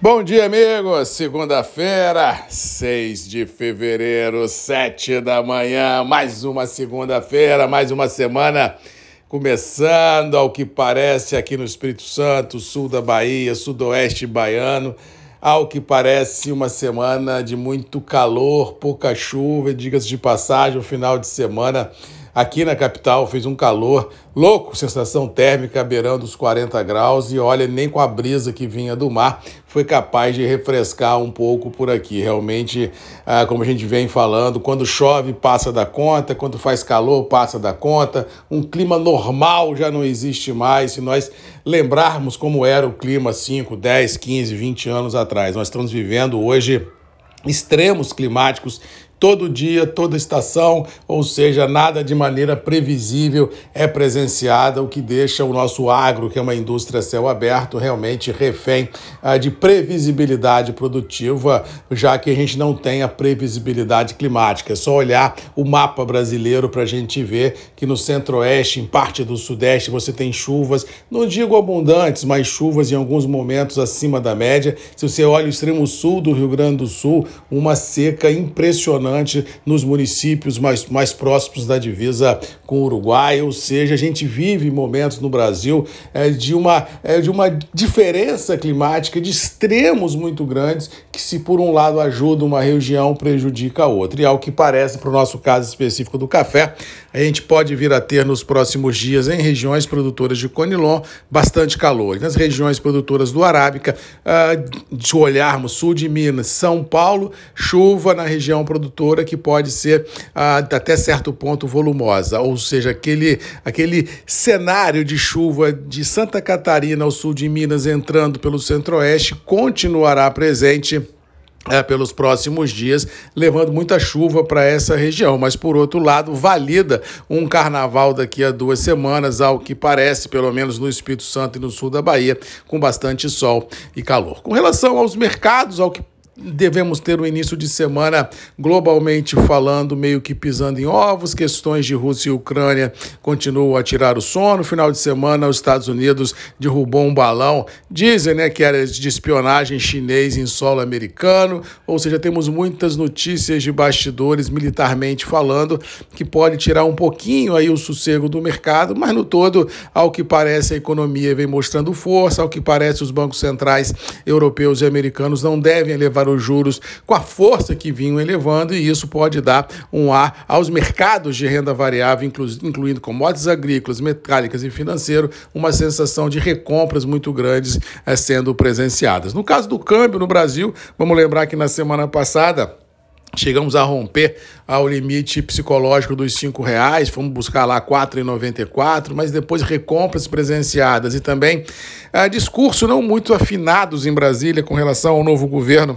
Bom dia, amigos. Segunda-feira, 6 de fevereiro, 7 da manhã. Mais uma segunda-feira, mais uma semana começando, ao que parece, aqui no Espírito Santo, sul da Bahia, sudoeste baiano. Ao que parece, uma semana de muito calor, pouca chuva, diga-se de passagem, o final de semana Aqui na capital fez um calor louco, sensação térmica beirando os 40 graus e olha, nem com a brisa que vinha do mar foi capaz de refrescar um pouco por aqui. Realmente, ah, como a gente vem falando, quando chove passa da conta, quando faz calor passa da conta, um clima normal já não existe mais. Se nós lembrarmos como era o clima 5, 10, 15, 20 anos atrás, nós estamos vivendo hoje extremos climáticos todo dia, toda estação, ou seja, nada de maneira previsível é presenciada, o que deixa o nosso agro, que é uma indústria céu aberto, realmente refém ah, de previsibilidade produtiva, já que a gente não tem a previsibilidade climática. É só olhar o mapa brasileiro para a gente ver que no centro-oeste, em parte do sudeste, você tem chuvas, não digo abundantes, mas chuvas em alguns momentos acima da média. Se você olha o extremo sul do Rio Grande do Sul, uma seca impressionante impressionante nos municípios mais, mais próximos da divisa com o Uruguai, ou seja, a gente vive momentos no Brasil é, de, uma, é, de uma diferença climática de extremos muito grandes que, se por um lado ajuda uma região, prejudica a outra. E ao que parece, para o nosso caso específico do café, a gente pode vir a ter nos próximos dias em regiões produtoras de Conilon bastante calor. E nas regiões produtoras do Arábica, uh, se olharmos sul de Minas, São Paulo, chuva na região produtora que pode ser ah, até certo ponto volumosa, ou seja, aquele, aquele cenário de chuva de Santa Catarina ao sul de Minas entrando pelo centro-oeste continuará presente. É, pelos próximos dias, levando muita chuva para essa região. Mas, por outro lado, valida um carnaval daqui a duas semanas, ao que parece, pelo menos no Espírito Santo e no sul da Bahia, com bastante sol e calor. Com relação aos mercados, ao que devemos ter um início de semana globalmente falando, meio que pisando em ovos. Questões de Rússia e Ucrânia continuam a tirar o sono. Final de semana, os Estados Unidos derrubou um balão, dizem né, que era de espionagem chinês em solo americano. Ou seja, temos muitas notícias de bastidores militarmente falando que pode tirar um pouquinho aí o sossego do mercado, mas no todo, ao que parece, a economia vem mostrando força, ao que parece, os bancos centrais europeus e americanos não devem levar os juros com a força que vinham elevando, e isso pode dar um ar aos mercados de renda variável, inclu incluindo commodities agrícolas, metálicas e financeiro, uma sensação de recompras muito grandes é, sendo presenciadas. No caso do câmbio no Brasil, vamos lembrar que na semana passada. Chegamos a romper ao limite psicológico dos cinco reais, fomos buscar lá R$ 4,94, mas depois recompras presenciadas e também uh, discurso não muito afinados em Brasília com relação ao novo governo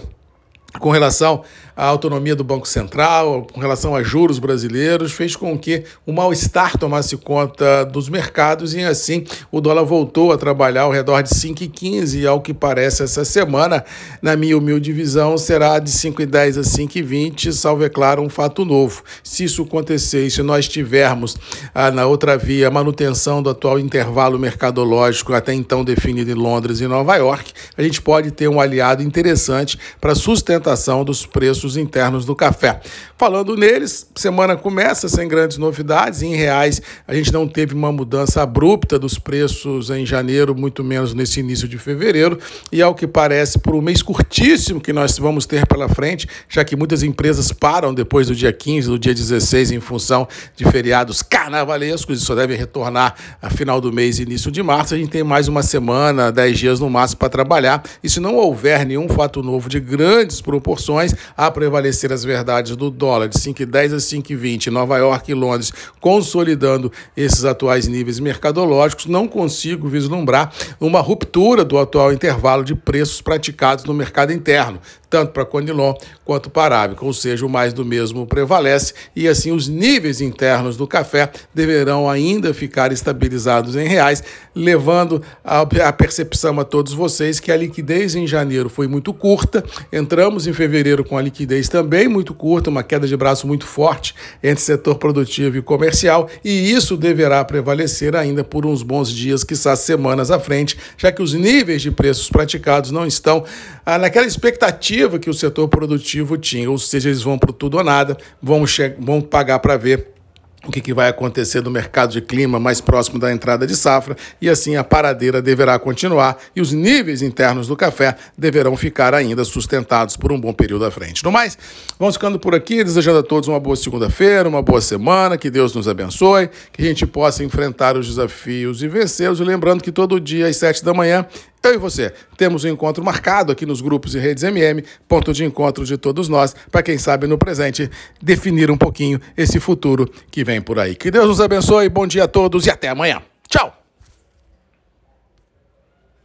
com relação à autonomia do Banco Central, com relação a juros brasileiros, fez com que o mal-estar tomasse conta dos mercados e assim o dólar voltou a trabalhar ao redor de 5,15 e ao que parece essa semana, na minha humilde visão, será de 5,10 a 5,20, salvo é claro um fato novo. Se isso acontecer e se nós tivermos ah, na outra via a manutenção do atual intervalo mercadológico até então definido em Londres e Nova York, a gente pode ter um aliado interessante para sustentar movimentação dos preços internos do café. Falando neles, semana começa sem grandes novidades. Em reais, a gente não teve uma mudança abrupta dos preços em janeiro, muito menos nesse início de fevereiro. E ao que parece, por um mês curtíssimo que nós vamos ter pela frente, já que muitas empresas param depois do dia 15, do dia 16, em função de feriados carnavalescos e só devem retornar a final do mês início de março. A gente tem mais uma semana, 10 dias no máximo para trabalhar. E se não houver nenhum fato novo de grandes a prevalecer as verdades do dólar de 5,10 a 5,20, Nova York e Londres consolidando esses atuais níveis mercadológicos, não consigo vislumbrar uma ruptura do atual intervalo de preços praticados no mercado interno tanto para Conilon quanto para Arábica, ou seja, o mais do mesmo prevalece e assim os níveis internos do café deverão ainda ficar estabilizados em reais, levando a, a percepção a todos vocês que a liquidez em janeiro foi muito curta, entramos em fevereiro com a liquidez também muito curta, uma queda de braço muito forte entre setor produtivo e comercial, e isso deverá prevalecer ainda por uns bons dias, quizás semanas à frente, já que os níveis de preços praticados não estão ah, naquela expectativa que o setor produtivo tinha, ou seja, eles vão para tudo ou nada, vão, vão pagar para ver o que, vai acontecer no mercado de clima mais próximo da entrada de safra, e assim a paradeira deverá continuar e os níveis internos do café deverão ficar ainda sustentados por um bom período à frente. No mais, vamos ficando por aqui, desejando a todos uma boa segunda-feira, uma boa semana, que Deus nos abençoe, que a gente possa enfrentar os desafios e vencê-los, lembrando que todo dia às sete da manhã eu e você temos um encontro marcado aqui nos grupos e redes MM, ponto de encontro de todos nós, para quem sabe no presente definir um pouquinho esse futuro que vem por aí. Que Deus nos abençoe, bom dia a todos e até amanhã. Tchau!